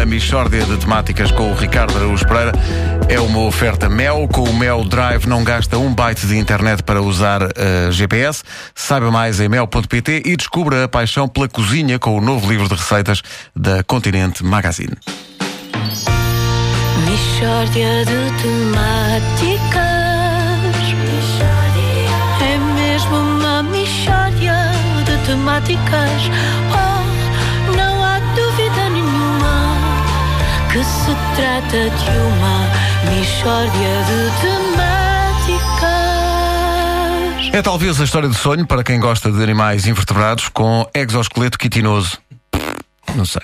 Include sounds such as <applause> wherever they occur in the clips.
A Michórdia de Temáticas com o Ricardo Araújo Pereira é uma oferta Mel. Com o Mel Drive não gasta um byte de internet para usar uh, GPS. Saiba mais em mel.pt e descubra a paixão pela cozinha com o novo livro de receitas da Continente Magazine. Michórdia de Temáticas É mesmo uma michórdia de temáticas trata de uma michórdia de temáticas É talvez a história de sonho para quem gosta de animais invertebrados com exoesqueleto quitinoso. Não sei.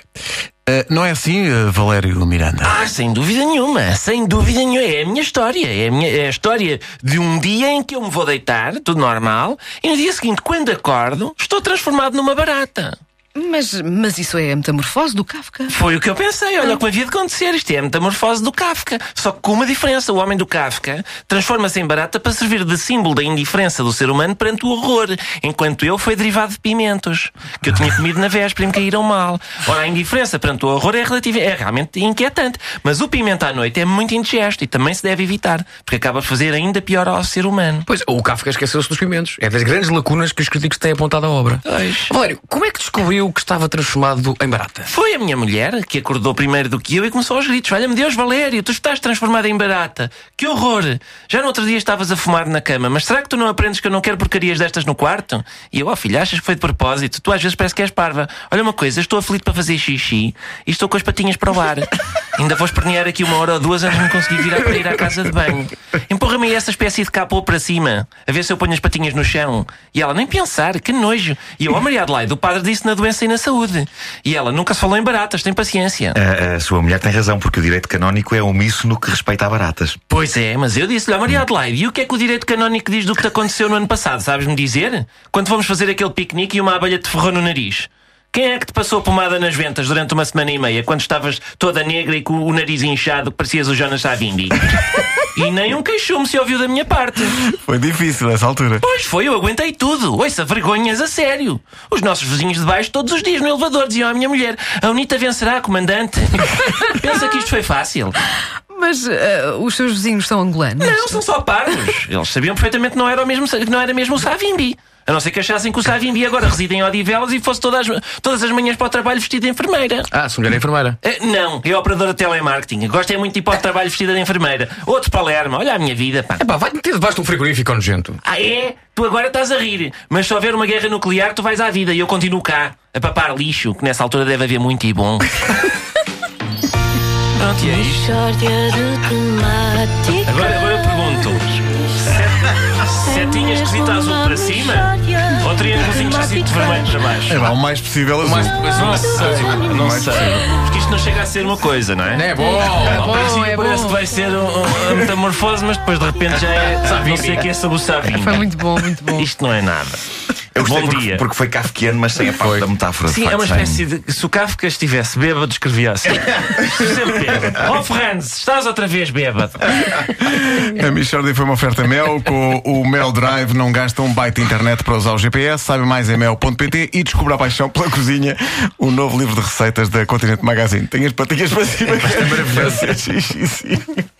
Uh, não é assim, uh, Valério Miranda? Ah, sem dúvida nenhuma, sem dúvida nenhuma. É a minha história. É a, minha, é a história de um dia em que eu me vou deitar, tudo normal, e no dia seguinte, quando acordo, estou transformado numa barata. Mas, mas isso é a metamorfose do Kafka. Foi o que eu pensei. Olha o que me havia de acontecer. Isto é a metamorfose do Kafka. Só que com uma diferença. O homem do Kafka transforma-se em barata para servir de símbolo da indiferença do ser humano perante o horror. Enquanto eu foi derivado de pimentos. Que eu tinha comido na véspera e me caíram mal. Ora, a indiferença perante o horror é, relativa, é realmente inquietante. Mas o pimento à noite é muito indigesto e também se deve evitar. Porque acaba por fazer ainda pior ao ser humano. Pois, o Kafka esqueceu-se dos pimentos. É das grandes lacunas que os críticos têm apontado à obra. Pois. Valério, como é que descobriu que estava transformado em barata? Foi a minha mulher que acordou primeiro do que eu e começou aos gritos: Olha-me Deus, Valério, tu estás transformado em barata. Que horror! Já no outro dia estavas a fumar na cama, mas será que tu não aprendes que eu não quero porcarias destas no quarto? E eu, ó oh, filho, achas que foi de propósito? Tu às vezes parece que és parva. Olha uma coisa, estou aflito para fazer xixi e estou com as patinhas para o ar. <laughs> Ainda vou espernear aqui uma hora ou duas antes de me conseguir virar para ir à casa de banho. Empurra-me essa espécie de capô para cima, a ver se eu ponho as patinhas no chão. E ela, nem pensar, que nojo. E eu, oh, Maria Adelaide, o padre disse na doença e na saúde. E ela, nunca se falou em baratas, tem paciência. A, a, sua mulher tem razão, porque o direito canónico é omisso no que respeita a baratas. Pois é, mas eu disse-lhe, ó Maria Adelaide, e o que é que o direito canónico diz do que te aconteceu no ano passado? Sabes-me dizer? Quando fomos fazer aquele piquenique e uma abelha te ferrou no nariz. Quem é que te passou pomada nas ventas durante uma semana e meia, quando estavas toda negra e com o nariz inchado, que parecias o Jonas Savimbi? <laughs> E nem um queixume se ouviu da minha parte. Foi difícil nessa altura. Pois foi, eu aguentei tudo. Ouça, vergonhas a sério. Os nossos vizinhos de baixo, todos os dias no elevador, diziam à minha mulher: A Unita vencerá, comandante. <laughs> Pensa que isto foi fácil. Mas uh, os seus vizinhos são angolanos? Não, são só parvos. Eles sabiam perfeitamente que não era, o mesmo, não era mesmo o Savimbi. A não ser que achassem que o Savimbi agora reside em Odivelas e fosse todas, todas as manhãs para o trabalho vestido de enfermeira. Ah, se mulher é enfermeira. Uh, não, é operadora de telemarketing. Gosto é muito de ir para o trabalho vestida de enfermeira. Outro Palermo, olha a minha vida, pá. Epá, vai meter debaixo de um frigorífico nojento. Ah, é? Tu agora estás a rir. Mas se houver uma guerra nuclear, tu vais à vida e eu continuo cá, a papar lixo, que nessa altura deve haver muito e bom. <laughs> Pronto, e é isto. Agora, agora eu pergunto: set- setinhas esquisito azul para cima? Ou triângulozinhos esquisito vermelho para baixo? É bom, o mais possível azul. Não sei, não Mais sei. Porque isto não chega a ser uma coisa, não é? É bom. Ao princípio é parece bom. que vai ser um, um- metamorfose, mas depois de repente já é. Não sei o que é sobre o Savimbi. Foi muito bom, muito bom. Isto não é nada. Eu gostei Bom porque, dia. porque foi kafkiano, mas sem a parte da metáfora. Sim, é uma espécie de. Se o Kafka estivesse bêbado, escrevia assim. <laughs> Sempre bêbado. Oh, Ferrandes, estás outra vez bêbado. A Michórdia foi uma oferta Mel. Com o Mel Drive não gasta um byte de internet para usar o GPS. Saiba mais em mel.pt e descubra a paixão pela cozinha. O novo livro de receitas da Continente Magazine. Tem as patinhas para cima. É maravilhoso. <laughs>